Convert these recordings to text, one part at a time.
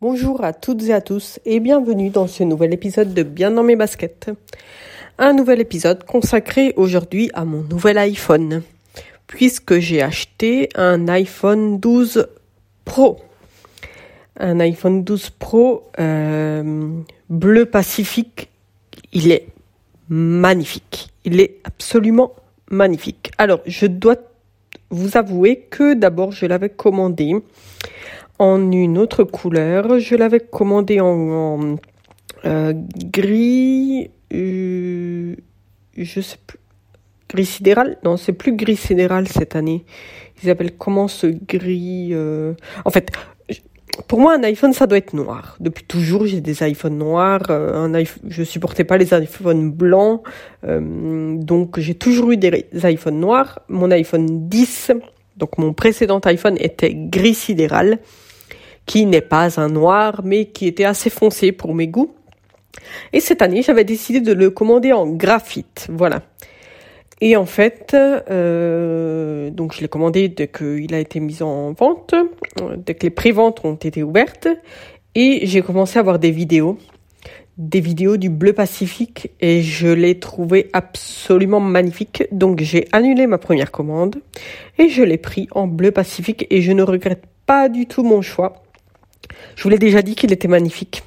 Bonjour à toutes et à tous et bienvenue dans ce nouvel épisode de Bien dans mes baskets. Un nouvel épisode consacré aujourd'hui à mon nouvel iPhone, puisque j'ai acheté un iPhone 12 Pro. Un iPhone 12 Pro euh, bleu pacifique. Il est magnifique. Il est absolument magnifique. Alors, je dois vous avouer que d'abord, je l'avais commandé en une autre couleur. Je l'avais commandé en, euh, gris, euh, je sais plus, gris sidéral? Non, c'est plus gris sidéral cette année. Ils appellent comment ce gris euh, En fait, pour moi, un iPhone, ça doit être noir. Depuis toujours, j'ai des iPhones noirs. un iPhone, je supportais pas les iPhones blancs, donc j'ai toujours eu des iPhones noirs. Mon iPhone 10, donc mon précédent iPhone, était gris sidéral qui n'est pas un noir, mais qui était assez foncé pour mes goûts. Et cette année, j'avais décidé de le commander en graphite. Voilà. Et en fait, euh, donc je l'ai commandé dès qu'il a été mis en vente, dès que les préventes ont été ouvertes, et j'ai commencé à voir des vidéos, des vidéos du bleu Pacifique, et je l'ai trouvé absolument magnifique. Donc j'ai annulé ma première commande et je l'ai pris en bleu Pacifique, et je ne regrette pas du tout mon choix. Je vous l'ai déjà dit qu'il était magnifique.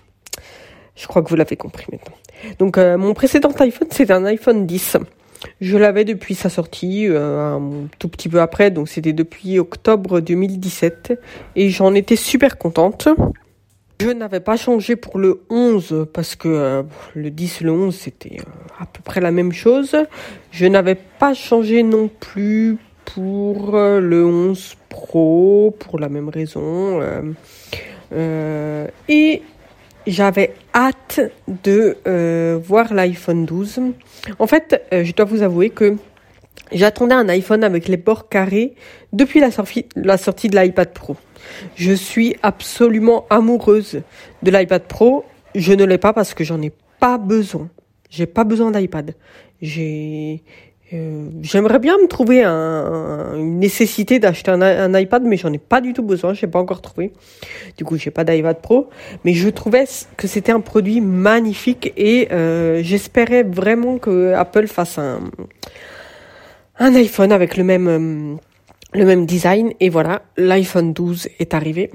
Je crois que vous l'avez compris maintenant. Donc euh, mon précédent iPhone, c'est un iPhone 10. Je l'avais depuis sa sortie, euh, un tout petit peu après, donc c'était depuis octobre 2017, et j'en étais super contente. Je n'avais pas changé pour le 11 parce que euh, le 10 le 11 c'était à peu près la même chose. Je n'avais pas changé non plus pour le 11 Pro pour la même raison. Euh, et j'avais hâte de euh, voir l'iPhone 12. En fait, euh, je dois vous avouer que j'attendais un iPhone avec les bords carrés depuis la, sortie, la sortie de l'iPad Pro. Je suis absolument amoureuse de l'iPad Pro. Je ne l'ai pas parce que j'en ai pas besoin. J'ai pas besoin d'iPad. J'ai euh, j'aimerais bien me trouver un, une nécessité d'acheter un, iPad, mais j'en ai pas du tout besoin. J'ai pas encore trouvé. Du coup, j'ai pas d'iPad Pro, mais je trouvais que c'était un produit magnifique et euh, j'espérais vraiment que Apple fasse un un iPhone avec le même euh, le même design. Et voilà, l'iPhone 12 est arrivé.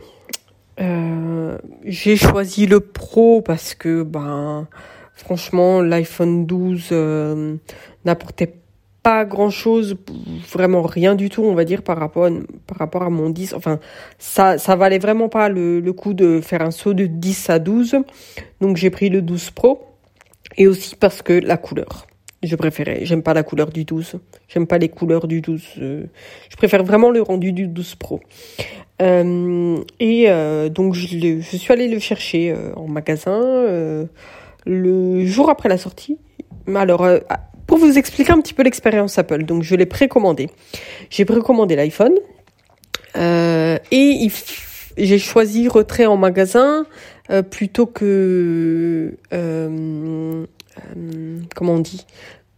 j'ai choisi le Pro parce que ben franchement l'iPhone 12 n'apportait pas grand chose, vraiment rien du tout, on va dire, par rapport, par rapport à mon 10. Enfin, ça, ça valait vraiment pas le, le coup de faire un saut de 10 à 12. Donc j'ai pris le 12 Pro. Et aussi parce que la couleur. Je préférais. J'aime pas la couleur du 12. J'aime pas les couleurs du 12. Euh, je préfère vraiment le rendu du 12 Pro. Euh, et euh, donc je, je, suis allée le chercher en magasin le jour après la sortie. Alors pour vous expliquer un petit peu l'expérience Apple, donc je l'ai précommandé. J'ai précommandé l'iPhone euh, et j'ai choisi retrait en magasin euh, plutôt que euh, euh comment on dit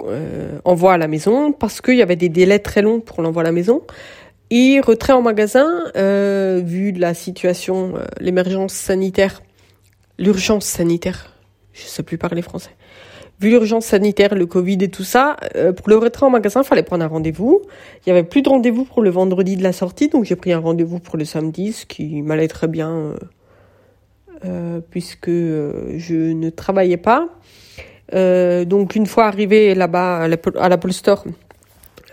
euh, envoi à la maison parce qu'il y avait des délais très longs pour l'envoi à la maison. Et retrait en magasin, vu la situation, l'émergence sanitaire, l'urgence sanitaire, je sais plus parler français vu l'urgence sanitaire, le Covid et tout ça, euh, pour le retrait en magasin, il fallait prendre un rendez-vous. Il y avait plus de rendez-vous pour le vendredi de la sortie, donc j'ai pris un rendez-vous pour le samedi, ce qui m'allait très bien euh, euh, puisque je ne travaillais pas. donc une fois arrivé là-bas à l'Apple Store,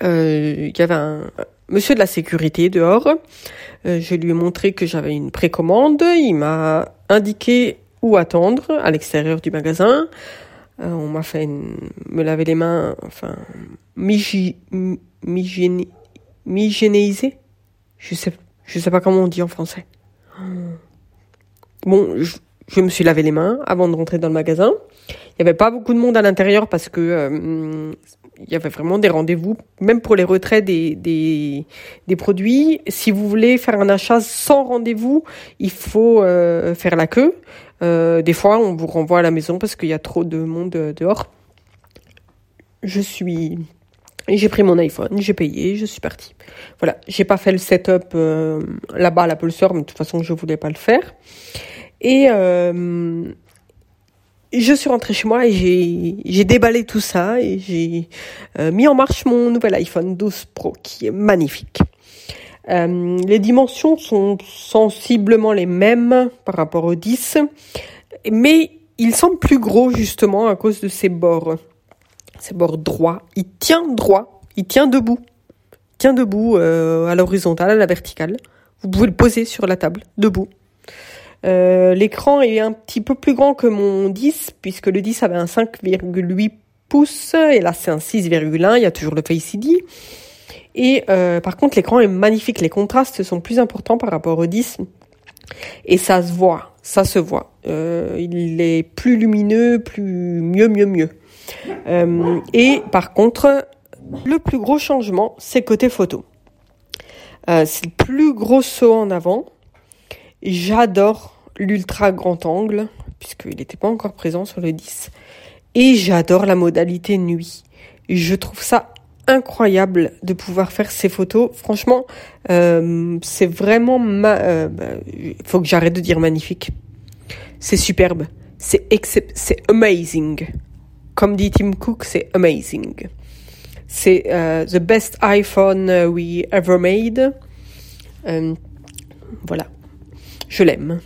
il y avait un monsieur de la sécurité dehors. je lui ai montré que j'avais une précommande. Il m'a indiqué où attendre à l'extérieur du magasin. Euh, on m'a fait me laver les mains, enfin, m'hygiéniser. Je sais, je sais pas comment on dit en français. Bon, je, me suis lavé les mains avant de rentrer dans le magasin. Il y avait pas beaucoup de monde à l'intérieur parce que euh, il y avait vraiment des rendez-vous, même pour les retraits des, des, produits. Si vous voulez faire un achat sans rendez-vous, il faut euh, faire la queue. Euh, des fois, on vous renvoie à la maison parce qu'il y a trop de monde euh, dehors. Je suis... J'ai pris mon iPhone, j'ai payé, je suis partie. Voilà, j'ai pas fait le setup là-bas à l'Apple Store, mais de toute façon, je voulais pas le faire. Et je suis rentrée chez moi et j'ai déballé tout ça et j'ai mis en marche mon nouvel iPhone 12 Pro qui est magnifique. Euh, les dimensions sont sensiblement les mêmes par rapport au 10, mais il semble plus gros justement à cause de ses bords. Ses bords droits. Il tient droit, il tient debout. Il tient debout euh, à l'horizontale, à la verticale. Vous pouvez le poser sur la table, debout. Euh, l'écran est un petit peu plus grand que mon 10, puisque le 10 avait un 5,8 pouces, et là c'est un 6,1, il y a toujours le Face ID. Et euh, par contre, l'écran est magnifique. Les contrastes sont plus importants par rapport au 10. Et ça se voit, ça se voit. Euh, il est plus lumineux, plus mieux, mieux, mieux. Et par contre, le plus gros changement, c'est côté photo. c'est le plus gros saut en avant. J'adore l'ultra grand angle, puisqu'il n'était pas encore présent sur le 10. Et j'adore la modalité nuit. Je trouve ça incroyable de pouvoir faire ces photos. Franchement, euh, c'est vraiment ma. Euh, bah, faut que j'arrête de dire magnifique. C'est superbe. C'est c'est amazing. Comme dit Tim Cook, c'est amazing. C'est euh, the best iPhone we ever made. Voilà, je l'aime.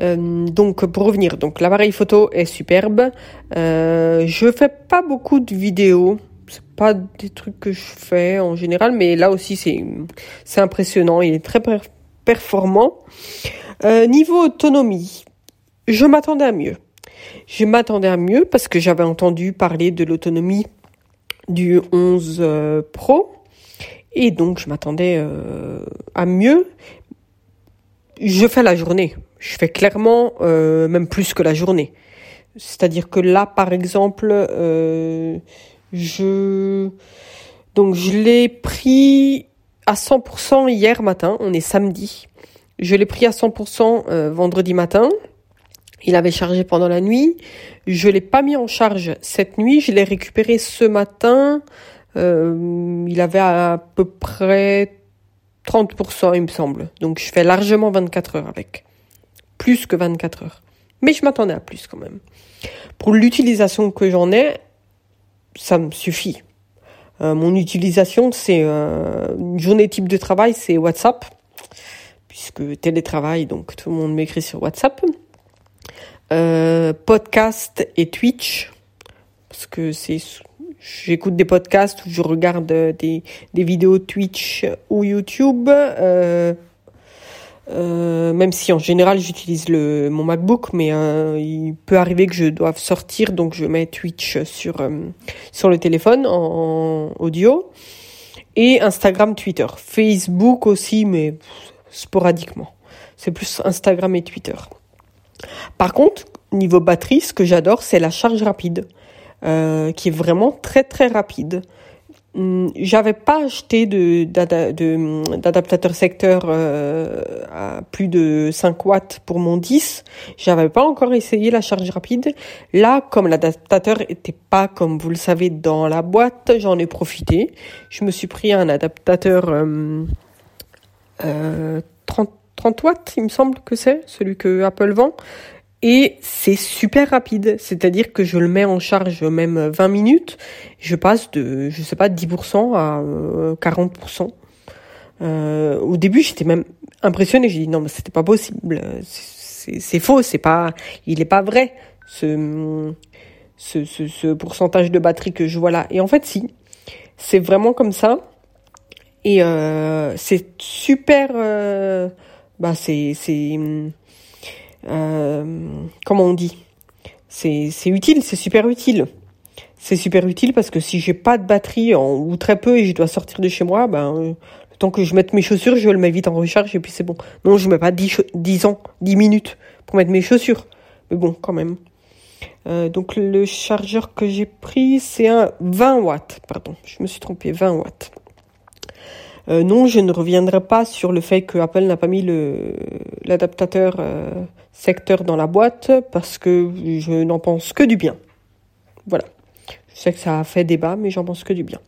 Euh, donc pour revenir, donc l'appareil photo est superbe. Euh, je fais pas beaucoup de vidéos c'est pas des trucs que je fais en général, mais là aussi c'est c'est impressionnant. Il est très performant. Euh, niveau autonomie, je m'attendais à mieux. Je m'attendais à mieux parce que j'avais entendu parler de l'autonomie du 11 euh, Pro et donc je m'attendais à mieux. Je fais la journée. Je fais clairement même plus que la journée. C'est-à-dire que là, par exemple, je donc je l'ai pris à 100% hier matin. On est samedi. Je l'ai pris à 100% euh, vendredi matin. Il avait chargé pendant la nuit. Je l'ai pas mis en charge cette nuit. Je l'ai récupéré ce matin. Euh, il avait à peu près 30%, il me semble. Donc je fais largement 24 heures avec. Plus que 24 heures. Mais je m'attendais à plus quand même. Pour l'utilisation que j'en ai, ça me suffit. Euh, mon utilisation, c'est euh, une journée type de travail, c'est WhatsApp, puisque télétravail, donc tout le monde m'écrit sur WhatsApp. Euh, podcast et Twitch, parce que c'est j'écoute des podcasts ou je regarde des, des vidéos Twitch ou YouTube. Euh, euh, même si en général j'utilise le mon MacBook, mais euh, il peut arriver que je doive sortir, donc je mets Twitch sur euh, sur le téléphone en, audio et Instagram, Twitter, Facebook aussi, mais sporadiquement. C'est plus Instagram et Twitter. Par contre, niveau batterie, ce que j'adore, c'est la charge rapide, qui est vraiment très très rapide. Hum, j'avais pas acheté d'adaptateur secteur euh, à plus de 5 watts pour mon 10. J'avais pas encore essayé la charge rapide. Là, comme l'adaptateur était pas, comme vous le savez, dans la boîte, j'en ai profité. Je me suis pris un adaptateur euh, 30, euh, 30 watts, il me semble que c'est, celui que Apple vend. Et c'est super rapide, c'est-à-dire que je le mets en charge même 20 minutes, je passe de, je sais pas, 10% à 40%. Euh, euh, au début, j'étais même impressionnée, j'ai dit non, mais c'était pas possible, c'est faux, c'est pas, il est pas vrai, ce, ce, ce, ce, pourcentage de batterie que je vois là. Et en fait, si, c'est vraiment comme ça. Et euh, c'est super, euh, bah c'est, c'est, comment on dit? C'est utile, c'est super utile. C'est super utile parce que si j'ai pas de batterie ou très peu et je dois sortir de chez moi, ben euh, le temps que je mette mes chaussures, je le mets vite en recharge et puis c'est bon. Non, je mets pas 10, 10 ans, 10 minutes pour mettre mes chaussures. Mais bon, quand même. Euh, donc le chargeur que j'ai pris, c'est un 20 watts. Pardon, je me suis trompé, 20 watts. Euh, non, je ne reviendrai pas sur le fait que Apple n'a pas mis l'adaptateur euh, secteur dans la boîte parce que je n'en pense que du bien. Voilà. Je sais que ça a fait débat, mais j'en pense que du bien.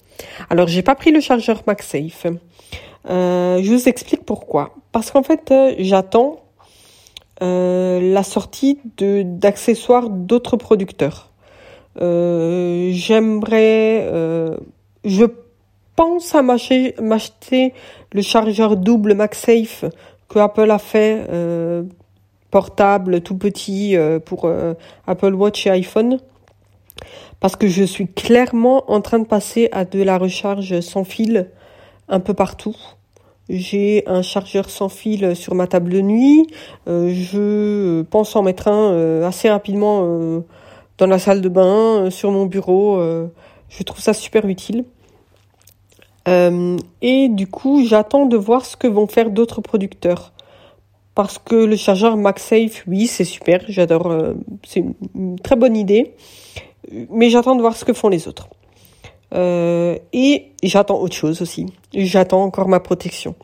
Alors, j'ai pas pris le chargeur MagSafe. Euh, je vous explique pourquoi. Parce qu'en fait, j'attends la sortie d'accessoires d'autres producteurs. J'aimerais, je pense à m'acheter le chargeur double MagSafe que Apple a fait portable tout petit pour Apple Watch et iPhone parce que je suis clairement en train de passer à de la recharge sans fil un peu partout. J'ai un chargeur sans fil sur ma table de nuit. Euh, je pense en mettre un euh, assez rapidement euh, dans la salle de bain, sur mon bureau. je trouve ça super utile. Et du coup, j'attends de voir ce que vont faire d'autres producteurs. Parce que le chargeur MagSafe, oui, c'est super, j'adore, c'est une très bonne idée mais j'attends de voir ce que font les autres. Euh, et j'attends autre chose aussi. J'attends encore ma protection.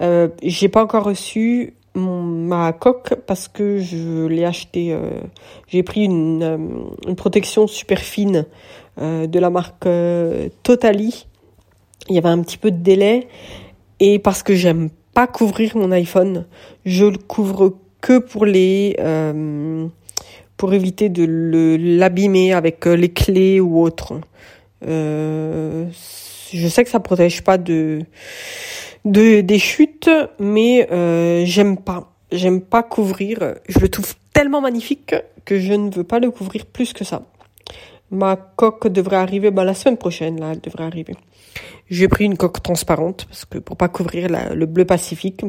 Euh, j'ai pas encore reçu ma coque parce que je l'ai acheté. Euh, j'ai pris une, euh, une, protection super fine euh, de la marque Totally. Il y avait un petit peu de délai et parce que j'aime pas couvrir mon iPhone, je le couvre que pour les pour éviter de l'abîmer avec euh, les clés ou autre. Euh, je sais que ça protège pas de, de des chutes, mais euh, j'aime pas. J'aime pas couvrir. Je le trouve tellement magnifique que je ne veux pas le couvrir plus que ça. Ma coque devrait arriver bah, la semaine prochaine. Là, elle devrait arriver. J'ai pris une coque transparente parce que pour pas couvrir le bleu Pacifique.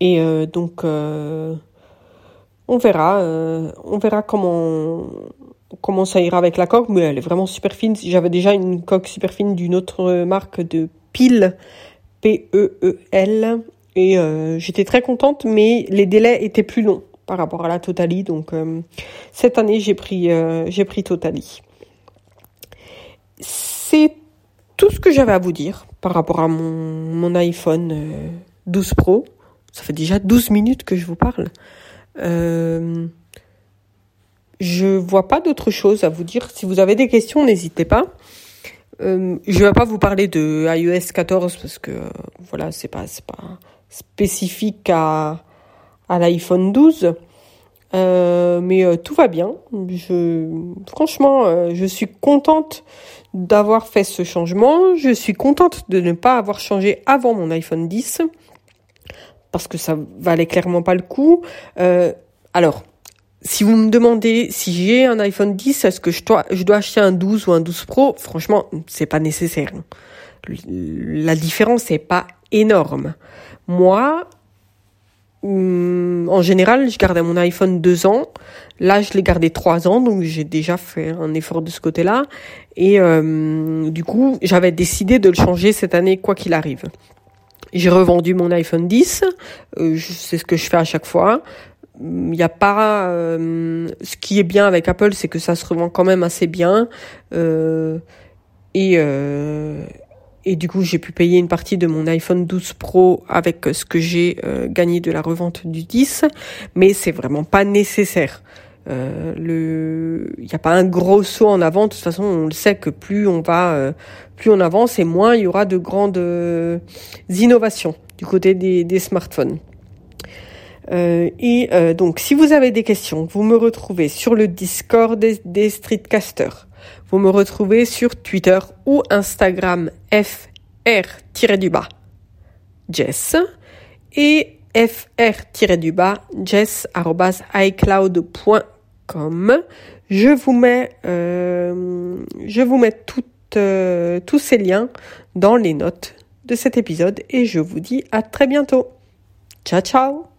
Et euh, donc euh, on verra, euh, on verra comment ça ira avec la coque, mais elle est vraiment super fine. J'avais déjà une coque super fine d'une autre marque de pile, P-E-E-L, et euh, j'étais très contente, mais les délais étaient plus longs par rapport à la Totali, donc euh, cette année j'ai pris j'ai pris Totali. C'est tout ce que j'avais à vous dire par rapport à mon, iPhone 12 Pro. Ça fait déjà 12 minutes que je vous parle. Euh, je vois pas d'autre chose à vous dire. Si vous avez des questions, n'hésitez pas. Euh, je vais pas vous parler de iOS 14 parce que voilà, c'est pas c'est pas spécifique à à l'iPhone 12. Euh, mais euh, tout va bien. Je, franchement, euh, je suis contente d'avoir fait ce changement. Je suis contente de ne pas avoir changé avant mon iPhone 10 parce que ça valait clairement pas le coup. Euh, alors, si vous me demandez si j'ai un iPhone 10, est-ce que je dois, je dois acheter un 12 ou un 12 Pro? Franchement, c'est pas nécessaire. La différence n'est pas énorme. Moi, en général, je gardais mon iPhone deux ans. Là, je l'ai gardé trois ans, donc j'ai déjà fait un effort de ce côté-là. Et euh, du coup, j'avais décidé de le changer cette année, quoi qu'il arrive. J'ai revendu mon iPhone 10, euh, c'est ce que je fais à chaque fois. Il n'y a pas. Euh, ce qui est bien avec Apple, c'est que ça se revend quand même assez bien. Euh, et, euh, et du coup, j'ai pu payer une partie de mon iPhone 12 Pro avec ce que j'ai euh, gagné de la revente du 10. Mais c'est vraiment pas nécessaire. Euh, il n'y a pas un gros saut en avant. De toute façon, on le sait que plus on va, euh, plus on avance et moins il y aura de grandes euh, innovations du côté des, des smartphones. et donc, si vous avez des questions, vous me retrouvez sur le Discord des, des streetcasters. Vous me retrouvez sur Twitter ou Instagram fr-du-bas Jess. Et fr-du-bas jess.icloud.com Je vous mets, euh, je vous mets euh, tous ces liens dans les notes de cet épisode et je vous dis à très bientôt. Ciao ciao